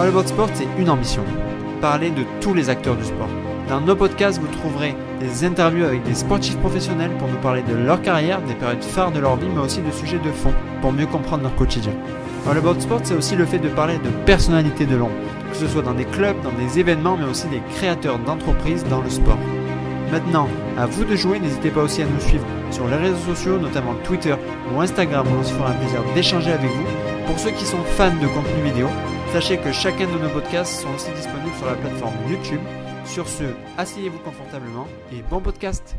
All About Sport, c'est une ambition. Parler de tous les acteurs du sport. Dans nos podcasts, vous trouverez des interviews avec des sportifs professionnels pour nous parler de leur carrière, des périodes phares de leur vie, mais aussi de sujets de fond pour mieux comprendre leur quotidien. All About Sport, c'est aussi le fait de parler de personnalités de l'ombre, que ce soit dans des clubs, dans des événements, mais aussi des créateurs d'entreprises dans le sport. Maintenant, à vous de jouer, n'hésitez pas aussi à nous suivre sur les réseaux sociaux, notamment Twitter ou Instagram, où on se fera un plaisir d'échanger avec vous. Pour ceux qui sont fans de contenu vidéo, sachez que chacun de nos podcasts sont aussi disponibles sur la plateforme YouTube. Sur ce, asseyez-vous confortablement et bon podcast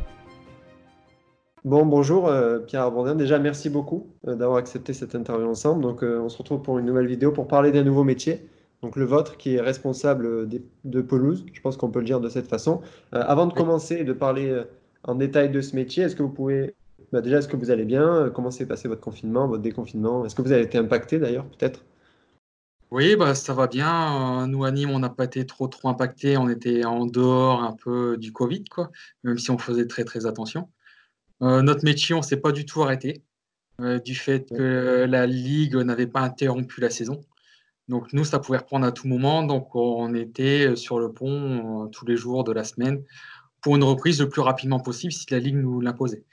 Bon, bonjour euh, Pierre Arbondin. Déjà, merci beaucoup euh, d'avoir accepté cette interview ensemble. Donc, euh, on se retrouve pour une nouvelle vidéo pour parler d'un nouveau métier. Donc, le vôtre qui est responsable de pelouse. Je pense qu'on peut le dire de cette façon. avant de commencer et de parler en détail de ce métier, est-ce que vous pouvez. Bah, déjà, est-ce que vous allez bien? Comment s'est passé votre confinement, votre déconfinement? Est-ce que vous avez été impacté d'ailleurs, peut-être? Oui, bah, ça va bien. Nous, à Nîmes, on n'a pas été trop, trop impacté. On était en dehors un peu du Covid, quoi, même si on faisait très, très attention. Euh, notre métier, on ne s'est pas du tout arrêté euh, du fait que la Ligue n'avait pas interrompu la saison. Donc, nous, ça pouvait reprendre à tout moment. Donc, on était sur le pont euh, tous les jours de la semaine pour une reprise le plus rapidement possible si la Ligue nous l'imposait.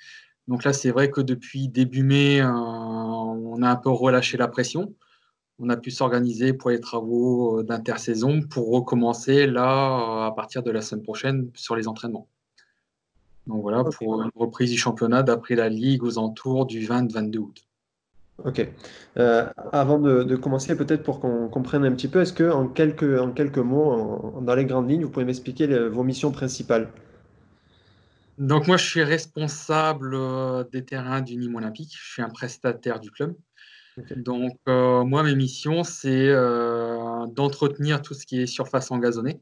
Donc là, c'est vrai que depuis début mai, on a un peu relâché la pression on a pu s'organiser pour les travaux euh, d'intersaison pour recommencer là à partir de la semaine prochaine sur les entraînements. Donc voilà, pour une reprise du championnat d'après la Ligue aux entours du 20-22 août. Ok. Euh, avant de, commencer, peut-être pour qu'on comprenne un petit peu, est-ce que en quelques, en quelques mots, dans les grandes lignes, vous pouvez m'expliquer vos missions principales? Donc moi, je suis responsable euh, des terrains du Nîmes Olympique. Je suis un prestataire du club. Donc, euh, moi, mes missions, c'est euh, d'entretenir tout ce qui est surface engazonnée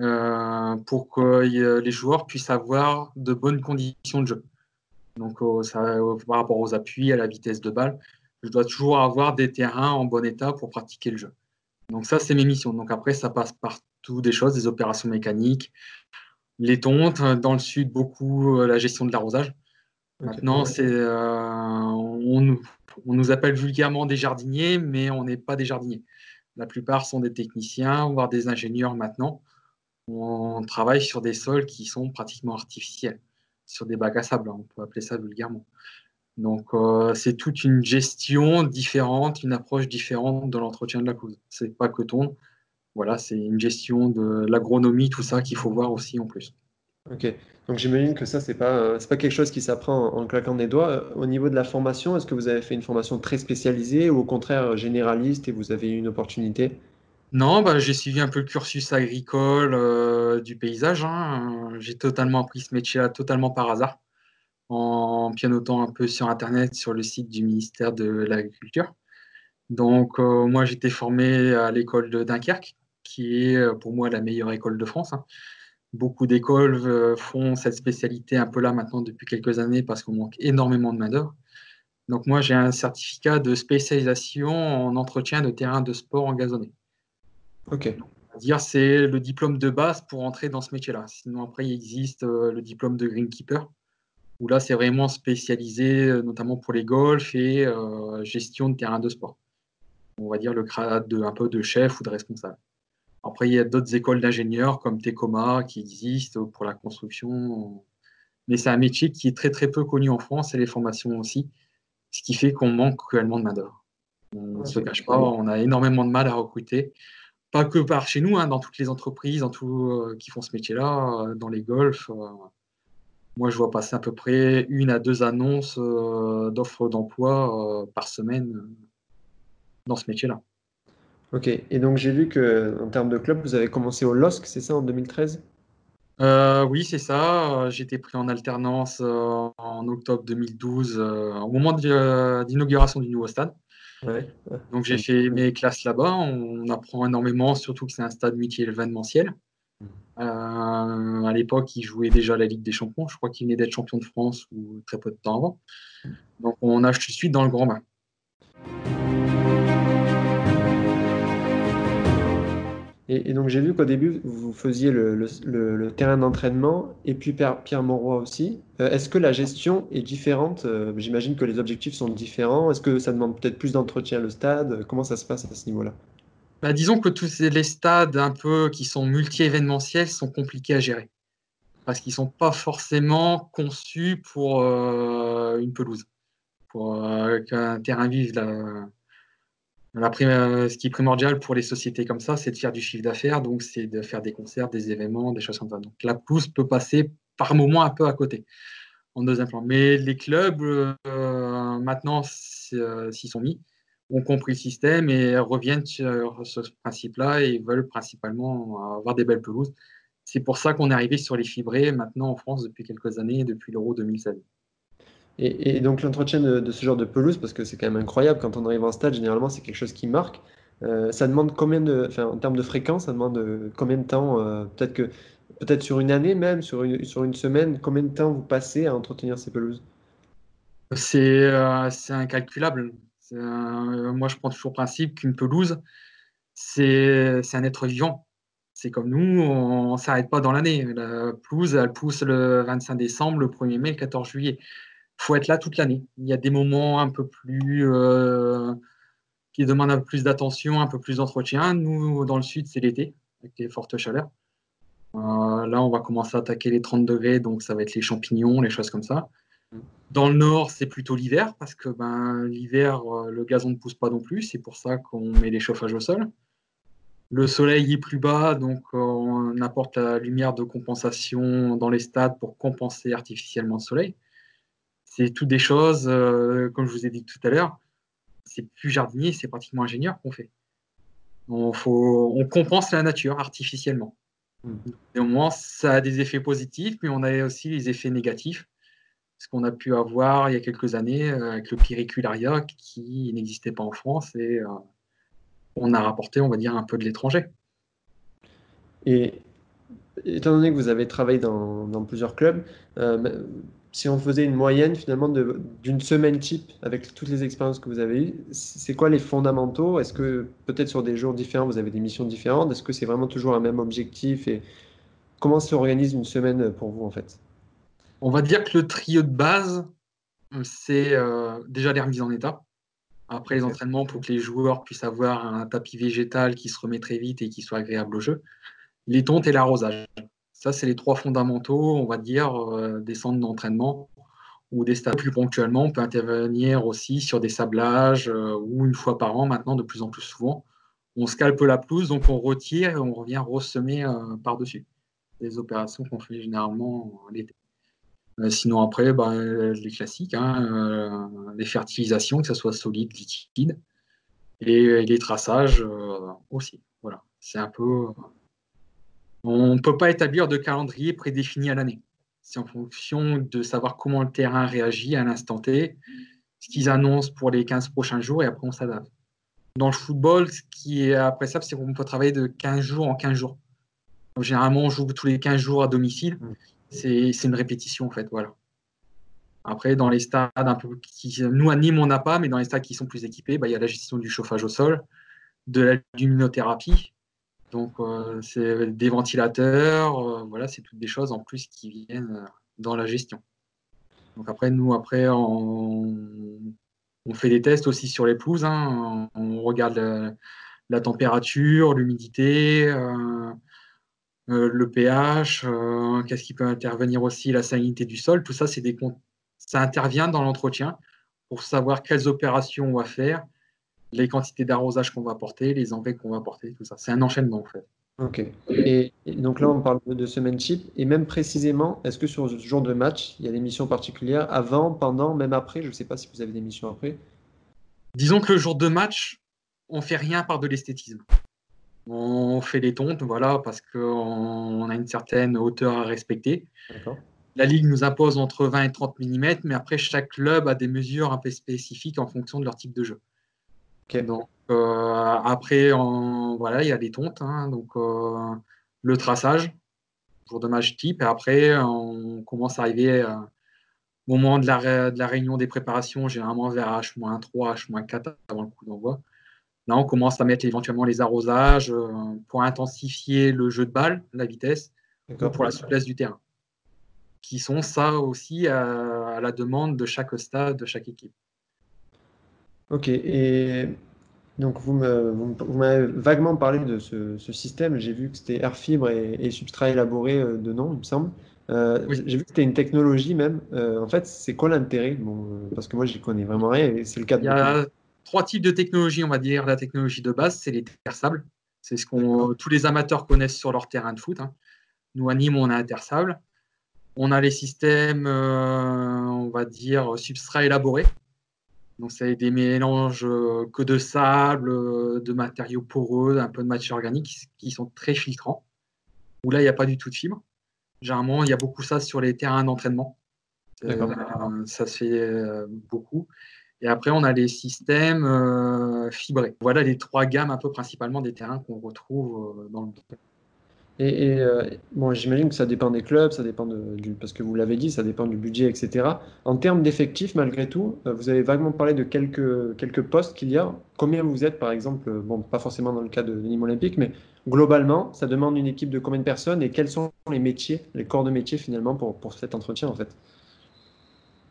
euh, pour que les joueurs puissent avoir de bonnes conditions de jeu. Donc, par rapport aux appuis, à la vitesse de balle, je dois toujours avoir des terrains en bon état pour pratiquer le jeu. Donc, ça, c'est mes missions. Donc, après, ça passe par tout des choses, des opérations mécaniques, les tontes. Dans le sud, beaucoup la gestion de l'arrosage. Maintenant, c'est, on, on nous appelle vulgairement des jardiniers, mais on n'est pas des jardiniers. La plupart sont des techniciens, voire des ingénieurs maintenant. On travaille sur des sols qui sont pratiquement artificiels, sur des bacs à sable, hein, on peut appeler ça vulgairement. Donc, euh, c'est toute une gestion différente, une approche différente de l'entretien de la pelouse. C'est pas que ton. Voilà, c'est une gestion de l'agronomie, tout ça qu'il faut voir aussi en plus. Ok. Donc j'imagine que ça, c'est pas, euh, pas quelque chose qui s'apprend en, claquant des doigts. Euh, au niveau de la formation, est-ce que vous avez fait une formation très spécialisée ou au contraire généraliste et vous avez eu une opportunité? Non, bah, j'ai suivi un peu le cursus agricole euh, du paysage. Hein. J'ai totalement appris ce métier-là totalement par hasard, en pianotant un peu sur Internet, sur le site du ministère de l'Agriculture. Donc, moi, j'étais formé à l'école de Dunkerque, qui est pour moi la meilleure école de France. Hein. Beaucoup d'écoles euh, font cette spécialité un peu là maintenant depuis quelques années parce qu'on manque énormément de main-d'œuvre. Donc, moi, j'ai un certificat de spécialisation en entretien de terrain de sport en gazonné. Ok. dire c'est le diplôme de base pour entrer dans ce métier-là. Sinon, après, il existe euh, le diplôme de greenkeeper, où là, c'est vraiment spécialisé, euh, notamment pour les golfs et gestion de terrain de sport. On va dire le grade de, un peu de chef ou de responsable. Après, il y a d'autres écoles d'ingénieurs comme Tecoma qui existent pour la construction. Mais c'est un métier qui est très très peu connu en France et les formations aussi, ce qui fait qu'on manque cruellement de main-d'œuvre. On ne se cache pas, on a énormément de mal à recruter. Pas que par chez nous, hein, dans toutes les entreprises dans tout, euh, qui font ce métier-là, euh, dans les golfs. Euh, moi, je vois passer à peu près une à deux annonces d'offres d'emploi par semaine dans ce métier-là. Ok, et donc j'ai vu que en termes de club, vous avez commencé au LOSC, c'est ça, en 2013 euh, oui, c'est ça. J'ai été pris en alternance euh, en octobre 2012, euh, au moment d'inauguration du nouveau stade. Donc j'ai fait mes classes là-bas. On, apprend énormément, surtout que c'est un stade multi-événementiel. à l'époque, il jouait déjà la Ligue des Champions. Je crois qu'il venait d'être champion de France ou très peu de temps avant. Donc on a tout de suite dans le grand bain. Et, donc j'ai vu qu'au début, vous faisiez le, terrain d'entraînement et puis Pierre, Monroy aussi. Euh, est-ce que la gestion est différente euh, J'imagine que les objectifs sont différents. Est-ce que ça demande peut-être plus d'entretien le stade? Comment ça se passe à ce niveau-là? Bah, Disons que tous les stades un peu qui sont multi-événementiels sont compliqués à gérer. Parce qu'ils ne sont pas forcément conçus pour une pelouse. Pour qu'un terrain vive euh, ce qui est primordial pour les sociétés comme ça, c'est de faire du chiffre d'affaires, donc c'est de faire des concerts, des événements, des choses comme ça. Donc la pousse peut passer par moment un peu à côté, en deuxième plan. Mais les clubs, euh, maintenant, euh, s'y sont mis, ont compris le système et reviennent sur ce principe-là et veulent principalement avoir des belles pelouses. C'est pour ça qu'on est arrivé sur les fibrés maintenant en France depuis quelques années, depuis l'Euro 2016. Et, donc l'entretien de, ce genre de pelouse, parce que c'est quand même incroyable, quand on arrive en stade, généralement c'est quelque chose qui marque. Euh, ça demande combien de, enfin, en termes de fréquence, ça demande euh, combien de temps euh, Peut-être que, peut-être sur une année même, sur une, sur une semaine, combien de temps vous passez à entretenir ces pelouses? C'est incalculable. moi, je prends toujours principe qu'une pelouse, c'est un être vivant. C'est comme nous, on ne s'arrête pas dans l'année. La pelouse, elle pousse le 25 décembre, le 1er mai, le 14 juillet faut être là toute l'année. Il y a des moments un peu plus euh, qui demandent un peu plus d'attention, un peu plus d'entretien. Nous, dans le sud, c'est l'été, avec les fortes chaleurs. Euh, là, on va commencer à attaquer les 30 degrés, donc ça va être les champignons, les choses comme ça. Dans le nord, c'est plutôt l'hiver, parce que ben, l'hiver, euh, le gazon ne pousse pas non plus. C'est pour ça qu'on met les chauffages au sol. Le soleil est plus bas, donc on apporte la lumière de compensation dans les stades pour compenser artificiellement le soleil. C'est toutes des choses, euh, comme je vous ai dit tout à l'heure, c'est plus jardinier, c'est pratiquement ingénieur qu'on fait. On, faut, on compense la nature artificiellement. Et au moins, ça a des effets positifs, mais on a aussi les effets négatifs. Ce qu'on a pu avoir il y a quelques années euh, avec le pyricularia qui n'existait pas en France et euh, on a rapporté, on va dire, un peu de l'étranger. Et étant donné que vous avez travaillé dans, plusieurs clubs, si on faisait une moyenne finalement d'une semaine type avec toutes les expériences que vous avez eues, c'est quoi les fondamentaux? Est-ce que peut-être sur des jours différents, vous avez des missions différentes? Est-ce que c'est vraiment toujours un même objectif? Et comment s'organise une semaine pour vous en fait? On va dire que le trio de base, c'est euh, déjà les remises en état. Après les entraînements, pour que les joueurs puissent avoir un tapis végétal qui se remet très vite et qui soit agréable au jeu. Les tontes et l'arrosage. Ça, c'est les trois fondamentaux, on va dire, euh, des centres d'entraînement ou des stades plus ponctuellement. On peut intervenir aussi sur des sablages euh, ou une fois par an maintenant, de plus en plus souvent. On scalpe la pelouse, donc on retire et on revient ressemer euh, par-dessus. Des opérations qu'on fait généralement l'été. sinon, après, bah, les classiques, hein, les fertilisations, que ce soit solide, liquide, et les traçages aussi. Voilà, c'est un peu on ne peut pas établir de calendrier prédéfini à l'année. C'est en fonction de savoir comment le terrain réagit à l'instant T, ce qu'ils annoncent pour les 15 prochains jours et après on s'adapte. Dans le football, ce qui est appréciable, c'est qu'on peut travailler de 15 jours en 15 jours. généralement, on joue tous les 15 jours à domicile. Mm. C'est une répétition en fait. Voilà. Après, dans les stades un peu qui, nous à Nîmes, on n'a pas, mais dans les stades qui sont plus équipés, bah, il y a la gestion du chauffage au sol, de la luminothérapie, donc, euh, c'est des ventilateurs, euh, voilà, c'est toutes des choses en plus qui viennent euh, dans la gestion. Donc après, nous, après, on, fait des tests aussi sur les pelouses. Hein. On regarde la, température, l'humidité, le pH, qu'est-ce qui peut intervenir aussi, la salinité du sol. Tout ça, c'est des ça intervient dans l'entretien pour savoir quelles opérations on va faire les quantités d'arrosage qu'on va porter, les envers qu'on va porter, tout ça. C'est un enchaînement en fait. Ok. Et, donc là, on parle de semaine chip. Et même précisément, est-ce que sur ce jour de match, il y a des missions particulières avant, pendant, même après? Je ne sais pas si vous avez des missions après. Disons que le jour de match, on fait rien par de l'esthétisme. On fait des tontes, voilà, parce qu'on a une certaine hauteur à respecter. La ligue nous impose entre 20 et 30 mm, mais après, chaque club a des mesures un peu spécifiques en fonction de leur type de jeu. Donc, euh, après, voilà, il y a des tontes. Hein, donc, euh, le traçage, jour de match type. Et après, on commence à arriver euh, au moment de la, de la réunion des préparations, généralement vers H-3, H-4 avant le coup d'envoi. Là, on commence à mettre éventuellement les arrosages pour intensifier le jeu de balle, la vitesse, pour la souplesse du terrain. Qui sont ça aussi à la demande de chaque stade, de chaque équipe. Ok, et Donc vous m'avez vaguement parlé de ce, système. J'ai vu que c'était air fibre et, substrat élaboré de nom, il me semble. J'ai vu que c'était une technologie même. en fait, c'est quoi l'intérêt? Bon, Parce que moi, j'y connais vraiment rien c'est le cas de. Il y a trois types de technologies, on va dire. La technologie de base, c'est les terres sables. C'est ce qu'on tous les amateurs connaissent sur leur terrain de foot. Hein. Nous, à Nîmes, on a un terre sable. On a les systèmes, euh, on va dire, substrats élaborés. Donc, c'est des mélanges euh, que de sable, euh, de matériaux poreux, un peu de matière organique qui, sont très filtrants. Où là, il n'y a pas du tout de fibres. Généralement, il y a beaucoup ça sur les terrains d'entraînement. ça se fait beaucoup. Et après, on a les systèmes fibrés. Voilà les trois gammes un peu principalement des terrains qu'on retrouve dans le et, euh, bon, j'imagine que ça dépend des clubs, ça dépend du, parce que vous l'avez dit, ça dépend du budget, etc. En termes d'effectifs, malgré tout, euh, vous avez vaguement parlé de quelques, quelques postes qu'il y a. Combien vous êtes, par exemple, euh, bon, pas forcément dans le cas de, Nîmes Olympique, mais globalement, ça demande une équipe de combien de personnes et quels sont les métiers, les corps de métier finalement pour, pour cet entretien en fait?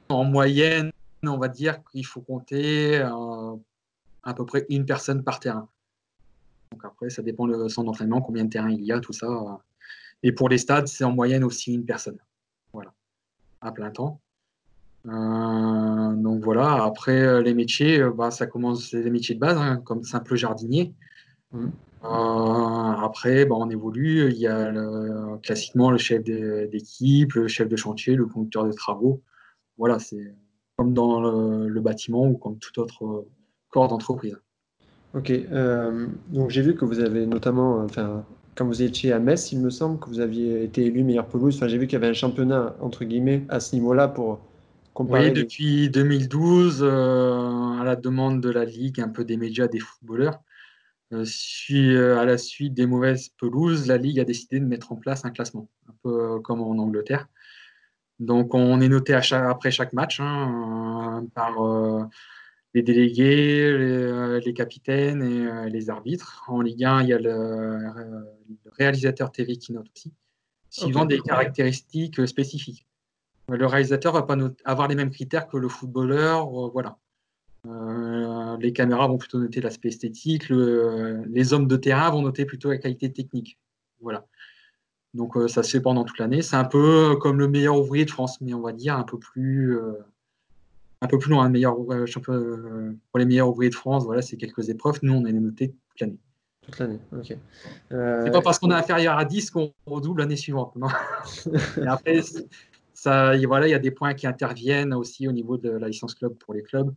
En moyenne, on va dire qu'il faut compter à peu près une personne par terrain. Donc après, ça dépend le centre d'entraînement, combien de terrain il y a, tout ça. Et pour les stades, c'est en moyenne aussi une personne. Voilà, à plein temps. Euh, donc voilà, après les métiers, euh, bah, ça commence, des métiers de base, hein, comme simple jardinier. Mmh. Euh, après, bah, on évolue. Il y a classiquement le chef d'équipe, le chef de chantier, le conducteur de travaux. Voilà, c'est comme dans le bâtiment ou comme tout autre corps d'entreprise. Ok, euh, donc j'ai vu que vous avez notamment, enfin, quand vous étiez à Metz, il me semble que vous aviez été élu meilleur pelouse. Enfin, j'ai vu qu'il y avait un championnat entre guillemets à ce niveau-là pour comparer. Oui, depuis 2012, euh, à la demande de la ligue, un peu des médias, des footballeurs, euh, à la suite des mauvaises pelouses, la ligue a décidé de mettre en place un classement, un peu comme en Angleterre. Donc, on est noté après chaque match hein, par les délégués, les, euh, capitaines et euh, les arbitres. En Ligue 1, il y a le, euh, réalisateur TV qui note aussi, suivant des caractéristiques spécifiques. Le réalisateur va pas avoir les mêmes critères que le footballeur. voilà. les caméras vont plutôt noter l'aspect esthétique. les hommes de terrain vont noter plutôt la qualité technique. Voilà. Donc ça se fait pendant toute l'année. C'est un peu comme le meilleur ouvrier de France, mais on va dire un peu plus, un peu plus loin, meilleur, euh, euh, pour les meilleurs ouvriers de France, voilà, c'est quelques épreuves. Nous, on est noté toute l'année. Toute l'année, ok. Euh... C'est pas parce qu'on est inférieur à 10 qu'on redouble l'année suivante. Non? Et après, ça, voilà, il y a des points qui interviennent aussi au niveau de la licence club pour les clubs.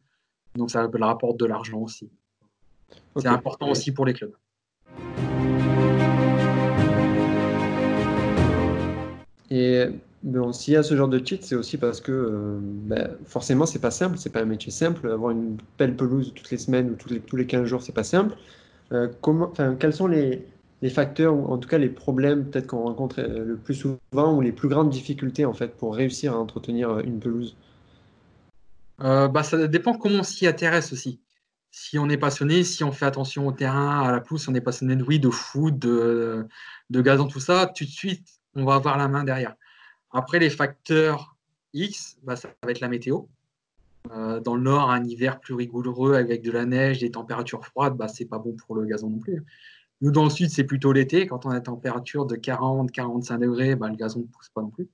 Donc ça rapporte de l'argent aussi. C'est important aussi pour les clubs. Et Bon, s'il y a ce genre de cheat, c'est aussi parce que euh, ben, forcément, c'est pas simple, c'est pas un métier simple. Avoir une belle pelouse toutes les semaines ou tous les, tous les 15 jours, c'est pas simple. Euh, quels sont les, les, facteurs ou en tout cas les problèmes peut-être qu'on rencontre euh, le plus souvent ou les plus grandes difficultés en fait pour réussir à entretenir une pelouse? Bah, Ça dépend comment on s'y intéresse aussi. Si on est passionné, si on fait attention au terrain, à la pelouse, si on est passionné de oui, de foot, de, de gazon, tout ça, tout de suite, on va avoir la main derrière. Après, les facteurs X, bah, ça va être la météo. Euh, dans le nord, un hiver plus rigoureux avec de la neige, des températures froides, bah, c'est pas bon pour le gazon non plus. Nous, dans le sud, c'est plutôt l'été. Quand on a une température de 40-45 degrés, bah, le gazon ne pousse pas non plus.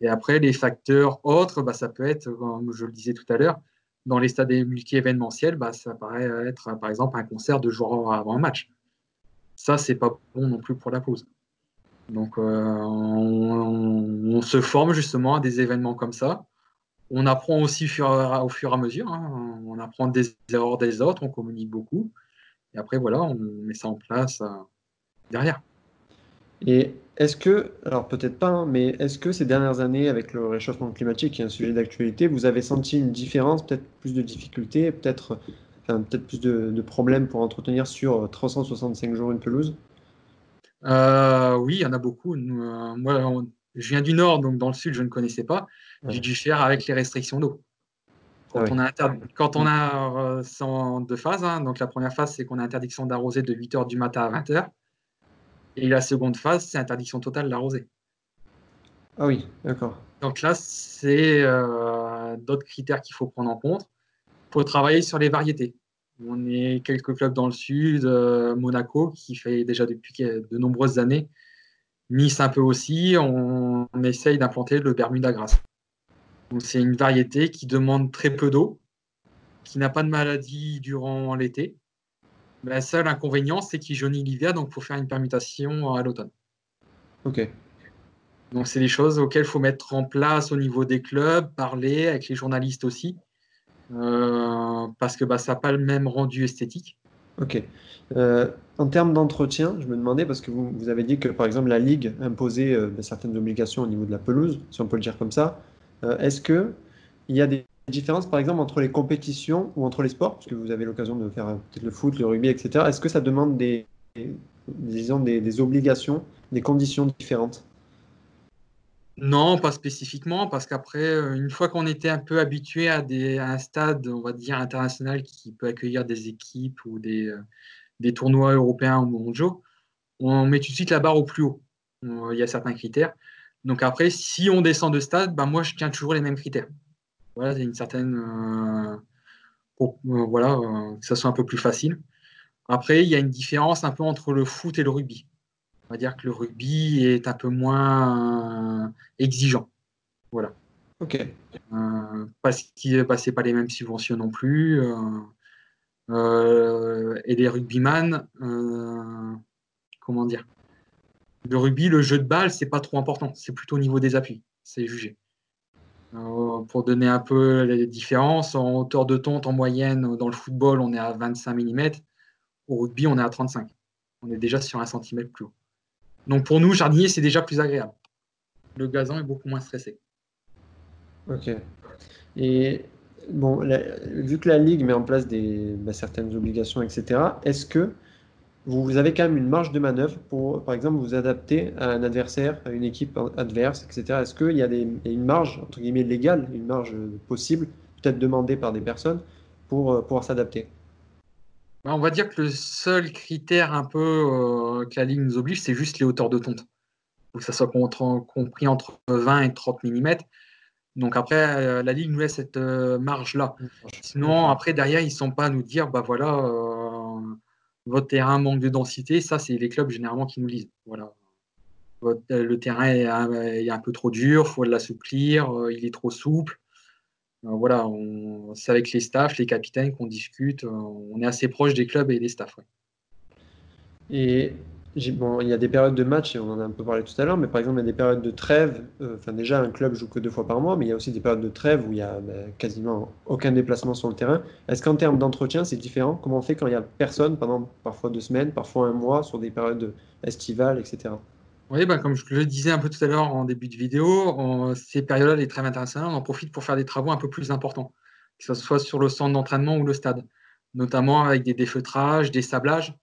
Et après, les facteurs autres, bah, ça peut être, comme je le disais tout à l'heure, dans les stades multi-événementiels, ça paraît être par exemple un concert de jours avant un match. Ça, c'est pas bon non plus pour la pause. Donc, euh, on, se forme justement à des événements comme ça. On apprend aussi au fur, et à mesure. Hein. On apprend des erreurs des autres, on communique beaucoup. Et après, voilà, on met ça en place euh, derrière. Et est-ce que, alors peut-être pas, hein, mais est-ce que ces dernières années, avec le réchauffement climatique, qui est un sujet d'actualité, vous avez senti une différence, peut-être plus de difficultés, peut-être peut-être plus de, de, problèmes pour entretenir sur 365 jours une pelouse? Euh, oui, il y en a beaucoup. Euh, moi, je viens du nord, donc dans le sud, je ne connaissais pas. J'ai dû faire avec les restrictions d'eau. Quand, on a quand on a euh, deux phases, hein, donc la première phase, c'est qu'on a interdiction d'arroser de 8h du matin à 20h. Et la seconde phase, c'est interdiction totale d'arroser. Ah oui, d'accord. Donc là, c'est d'autres critères qu'il faut prendre en compte. Il faut travailler sur les variétés. On est quelques clubs dans le sud, Monaco, qui fait déjà depuis de nombreuses années. Nice un peu aussi. On, essaye d'implanter le Bermuda Grass. C'est une variété qui demande très peu d'eau, qui n'a pas de maladie durant l'été. Le seul inconvénient, c'est qu'il jaunit l'hiver, donc il faut faire une permutation à l'automne. Ok. Donc, c'est des choses auxquelles il faut mettre en place au niveau des clubs, parler avec les journalistes aussi, euh, parce que bah, ça n'a pas le même rendu esthétique. Ok. Euh, en termes d'entretien, je me demandais, parce que vous, vous, avez dit que par exemple la Ligue imposait euh, ben, certaines obligations au niveau de la pelouse, si on peut le dire comme ça. Est-ce qu'il y a des différences par exemple entre les compétitions ou entre les sports, parce que vous avez l'occasion de faire peut-être le foot, le rugby, etc. Est-ce que ça demande des, disons, des obligations, des conditions différentes? Non, pas spécifiquement, parce qu'après, euh, une fois qu'on était un peu habitué à, un stade, on va dire, international qui peut accueillir des équipes ou des, euh, tournois européens ou mondiaux, on met tout de suite la barre au plus haut. Il y a certains critères. Donc après, si on descend de stade, ben moi, je tiens toujours les mêmes critères. Voilà, c'est une certaine... Euh, voilà, que ça soit un peu plus facile. Après, il y a une différence un peu entre le foot et le rugby on va dire que le rugby est un peu moins euh, exigeant. Voilà. Ok. Euh, parce qu'il ne passait pas les mêmes subventions non plus. Euh, et les rugbyman, comment dire? Le rugby, le jeu de balle, c'est pas trop important. C'est plutôt au niveau des appuis. C'est jugé. pour donner un peu les différences, en hauteur de tonte, en moyenne, dans le football, on est à 25 mm. Au rugby, on est à 35. On est déjà sur un centimètre plus haut. Donc pour nous, jardinier, c'est déjà plus agréable. Le gazon est beaucoup moins stressé. Ok. Et bon, vu que la Ligue met en place des, bah, certaines obligations, etc., est-ce que vous, avez quand même une marge de manœuvre pour, par exemple, vous adapter à un adversaire, à une équipe adverse, etc. Est-ce qu'il y a une marge, entre guillemets, légale, une marge possible, peut-être demandée par des personnes, pour euh, pouvoir s'adapter? On va dire que le seul critère un peu euh, que la ligne nous oblige, c'est juste les hauteurs de tonte. Il faut que ça soit compris entre 20 et 30 mm. Donc après, euh, la ligne nous laisse cette euh, marge-là. Sinon, après, derrière, ils ne sont pas à nous dire, bah voilà, votre terrain manque de densité. Ça, c'est les clubs généralement qui nous lisent. Voilà. le terrain est un, peu trop dur, il faut l'assouplir, il est trop souple. Euh, voilà, c'est avec les staffs, les capitaines qu'on discute. Euh, on est assez proche des clubs et des staffs. Et bon, il y a des périodes de match, et on en a un peu parlé tout à l'heure, mais par exemple, il y a des périodes de trêve. Euh, enfin, déjà, un club joue que deux fois par mois, mais il y a aussi des périodes de trêve où il n'y a ben, quasiment aucun déplacement sur le terrain. Est-ce qu'en termes d'entretien, c'est différent? Comment on fait quand il n'y a personne pendant parfois deux semaines, parfois un mois, sur des périodes estivales, etc. Oui, bah, comme je le disais un peu tout à l'heure en début de vidéo, ces périodes-là, les trêves internationales, on en profite pour faire des travaux un peu plus importants, que ce soit sur le centre d'entraînement ou le stade, notamment avec des défeutrages, des sablages,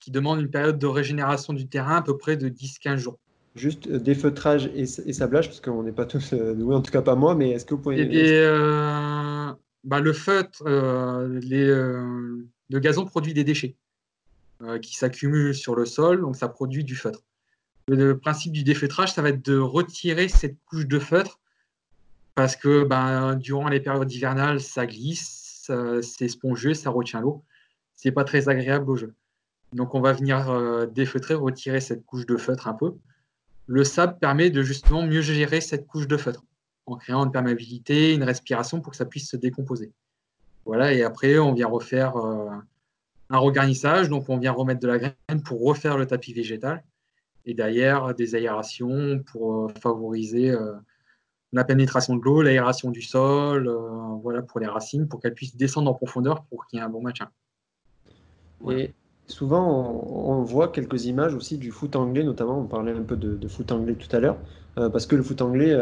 qui demandent une période de régénération du terrain à peu près de 10-15 jours. Juste euh, défeutrage et, sablage, parce qu'on n'est pas tous euh, doués, en tout cas pas moi, mais est-ce que vous pouvez... Euh, bah, le feutre, le gazon produit des déchets qui s'accumulent sur le sol, donc ça produit du feutre. Le principe du défeutrage, ça va être de retirer cette couche de feutre parce que ben, durant les périodes hivernales, ça glisse, c'est spongieux, ça retient l'eau. C'est pas très agréable au jeu. Donc on va venir euh, défeutrer, retirer cette couche de feutre un peu. Le sable permet de justement mieux gérer cette couche de feutre en créant une perméabilité, une respiration pour que ça puisse se décomposer. Voilà, et après on vient refaire euh, un regarnissage, donc on vient remettre de la graine pour refaire le tapis végétal et derrière des aérations pour euh, favoriser euh, la pénétration de l'eau, l'aération du sol, euh, voilà pour les racines, pour qu'elles puissent descendre en profondeur pour qu'il y ait un bon maintien. Et souvent, on, voit quelques images aussi du foot anglais, notamment. On parlait un peu de, foot anglais tout à l'heure, parce que le foot anglais,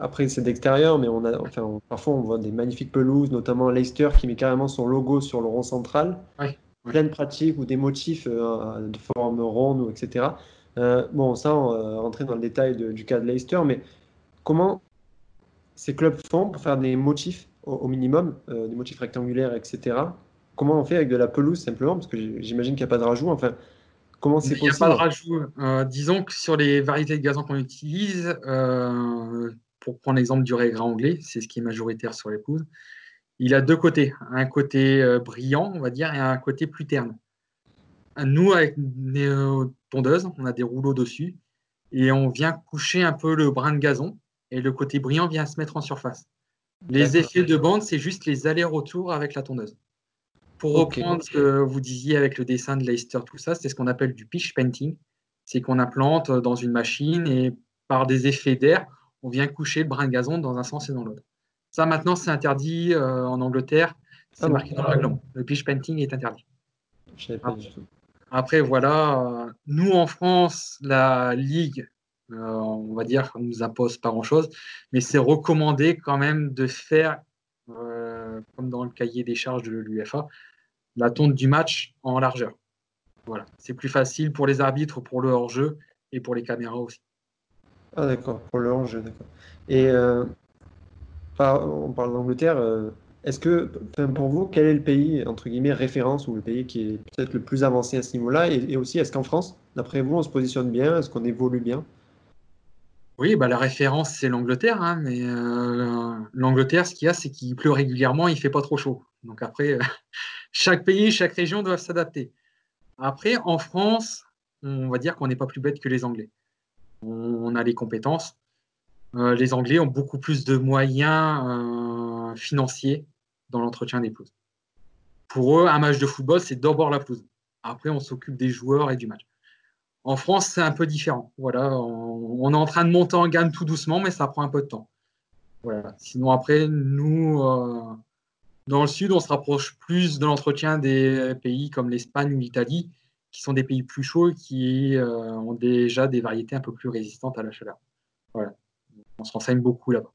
après c'est d'extérieur, mais on a, enfin, parfois on voit des magnifiques pelouses, notamment Leicester qui met carrément son logo sur le rond central. Plein de pratiques ou des motifs de forme ronde, etc. Euh, bon, ça, on va rentrer dans le détail du cas de Leicester, mais comment ces clubs font pour faire des motifs au, minimum, euh, des motifs rectangulaires, etc. Comment on fait avec de la pelouse simplement? Parce que j'imagine qu'il n'y a pas de rajout. Enfin, comment c'est possible Il n'y a pas de rajout. Euh, disons que sur les variétés de gazon qu'on utilise, pour prendre l'exemple du régras anglais, c'est ce qui est majoritaire sur les pelouses, il a deux côtés, un côté brillant, on va dire, et un côté plus terne. Nous, avec nos tondeuses, on a des rouleaux dessus, et on vient coucher un peu le brin de gazon, et le côté brillant vient se mettre en surface. Les effets de bande, c'est juste les allers-retours avec la tondeuse. Pour reprendre ce que vous disiez avec le dessin de Leicester, tout ça, c'est ce qu'on appelle du pitch painting. C'est qu'on implante dans une machine et par des effets d'air, on vient coucher le brin de gazon dans un sens et dans l'autre. Ça, maintenant, c'est interdit euh, en Angleterre. C'est ah marqué dans le règlement. Le pitch painting est interdit. Après, voilà, nous en France, la Ligue, euh, on va dire, ne nous impose pas grand-chose, mais c'est recommandé quand même de faire, euh, comme dans le cahier des charges de l'UFA, la tonte du match en largeur. Voilà, c'est plus facile pour les arbitres, pour le hors-jeu et pour les caméras aussi. Ah d'accord, pour le hors-jeu, d'accord. Et on parle d'Angleterre. Euh, est-ce que, pour vous, quel est le pays, entre guillemets, référence ou le pays qui est peut-être le plus avancé à ce niveau-là? Et, aussi, est-ce qu'en France, d'après vous, on se positionne bien? Est-ce qu'on évolue bien? Oui, bah, la référence, c'est l'Angleterre. Hein, mais euh, l'Angleterre, ce qu'il y a, c'est qu'il pleut régulièrement, il ne fait pas trop chaud. Donc après, chaque pays, chaque région doivent s'adapter. Après, en France, on va dire qu'on n'est pas plus bête que les Anglais. on a les compétences. Euh, les Anglais ont beaucoup plus de moyens euh, financiers dans l'entretien des pelouses. Pour eux, un match de football, c'est d'abord la pelouse. Après, on s'occupe des joueurs et du match. En France, c'est un peu différent. Voilà, on, est en train de monter en gamme tout doucement, mais ça prend un peu de temps. Voilà. Sinon, après, nous, euh, dans le sud, on se rapproche plus de l'entretien des pays comme l'Espagne ou l'Italie, qui sont des pays plus chauds et qui ont déjà des variétés un peu plus résistantes à la chaleur. Voilà on se renseigne beaucoup là-bas.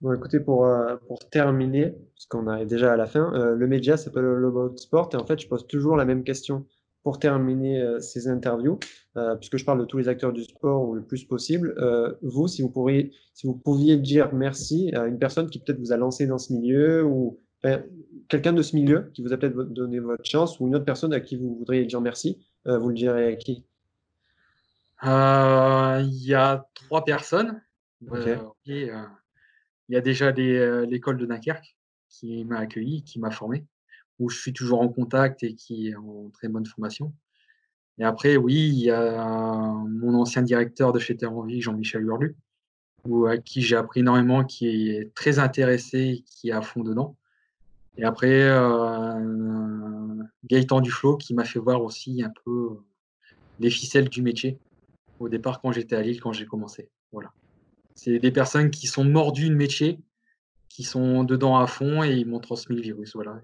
Bon, écoutez, pour, euh, pour terminer, parce qu'on arrive déjà à la fin, euh, le média s'appelle About Sport et en fait, je pose toujours la même question pour terminer euh, ces interviews, puisque je parle de tous les acteurs du sport ou le plus possible. vous, si vous, pourriez, si vous pouviez dire merci à une personne qui peut-être vous a lancé dans ce milieu ou quelqu'un de ce milieu qui vous a peut-être donné votre chance ou une autre personne à qui vous voudriez dire merci, vous le direz à qui? Il y a trois personnes. Euh, il y a déjà l'école de Dunkerque qui m'a accueilli, qui m'a formé, où je suis toujours en contact et qui est en très bonne formation. Et après, oui, il y a mon ancien directeur de chez Terre en Jean-Michel Hurlu, à qui j'ai appris énormément, qui est très intéressé, qui est à fond dedans. Et après, euh, Gaëtan Duflo qui m'a fait voir aussi un peu euh, les ficelles du métier au départ quand j'étais à Lille, quand j'ai commencé. Voilà. C'est des personnes qui sont mordues de métier, qui sont dedans à fond et ils m'ont transmis le virus. Voilà.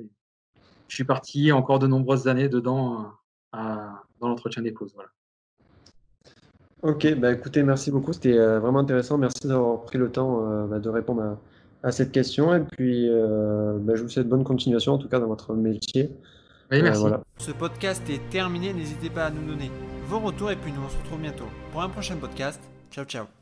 je suis parti encore de nombreuses années dedans euh, dans l'entretien des pauses. Voilà. Ok, bah écoutez, merci beaucoup. C'était vraiment intéressant. Merci d'avoir pris le temps bah, de répondre à à cette question. Et puis, euh, bah, je vous souhaite bonne continuation, en tout cas, dans votre métier. Oui, merci. Euh, Ce podcast est terminé. N'hésitez pas à nous donner vos retours et puis nous on se retrouve bientôt pour un prochain podcast. Ciao, ciao.